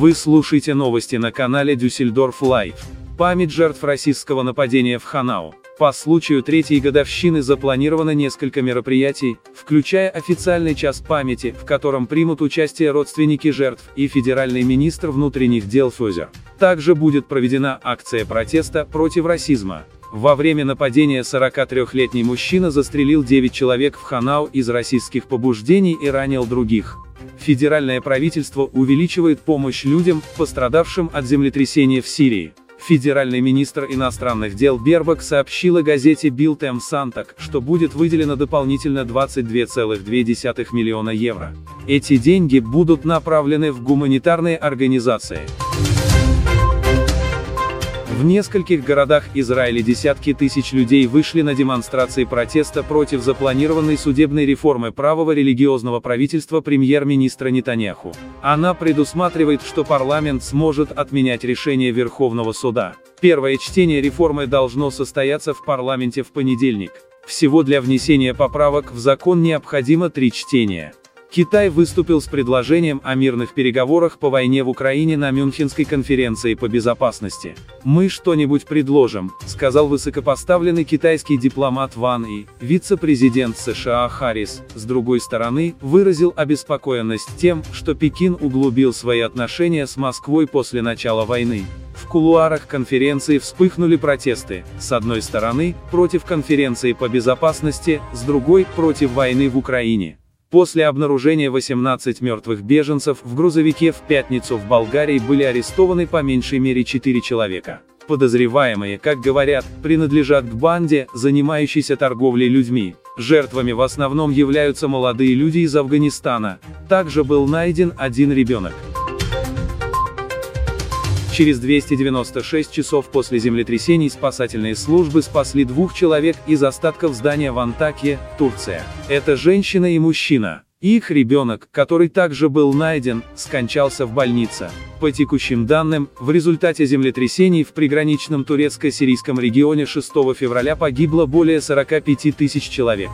Вы слушаете новости на канале Дюссельдорф Лайв. Память жертв российского нападения в Ханау. По случаю третьей годовщины запланировано несколько мероприятий, включая официальный час памяти, в котором примут участие родственники жертв и федеральный министр внутренних дел Фюзер. Также будет проведена акция протеста против расизма. Во время нападения 43-летний мужчина застрелил 9 человек в Ханау из российских побуждений и ранил других. Федеральное правительство увеличивает помощь людям, пострадавшим от землетрясения в Сирии. Федеральный министр иностранных дел Бербак сообщила газете Bild Em Сантак, что будет выделено дополнительно 22,2 миллиона евро. Эти деньги будут направлены в гуманитарные организации. В нескольких городах Израиля десятки тысяч людей вышли на демонстрации протеста против запланированной судебной реформы правого религиозного правительства премьер-министра Нетаньяху. Она предусматривает, что парламент сможет отменять решение Верховного суда. Первое чтение реформы должно состояться в парламенте в понедельник. Всего для внесения поправок в закон необходимо три чтения. Китай выступил с предложением о мирных переговорах по войне в Украине на Мюнхенской конференции по безопасности. «Мы что-нибудь предложим», — сказал высокопоставленный китайский дипломат Ван И. Вице-президент США Харрис, с другой стороны, выразил обеспокоенность тем, что Пекин углубил свои отношения с Москвой после начала войны. В кулуарах конференции вспыхнули протесты, с одной стороны, против конференции по безопасности, с другой, против войны в Украине. После обнаружения 18 мертвых беженцев в грузовике в пятницу в Болгарии были арестованы по меньшей мере 4 человека. Подозреваемые, как говорят, принадлежат к банде, занимающейся торговлей людьми. Жертвами в основном являются молодые люди из Афганистана. Также был найден один ребенок. Через 296 часов после землетрясений спасательные службы спасли двух человек из остатков здания в Антакье, Турция. Это женщина и мужчина. Их ребенок, который также был найден, скончался в больнице. По текущим данным, в результате землетрясений в приграничном турецко-сирийском регионе 6 февраля погибло более 45 тысяч человек.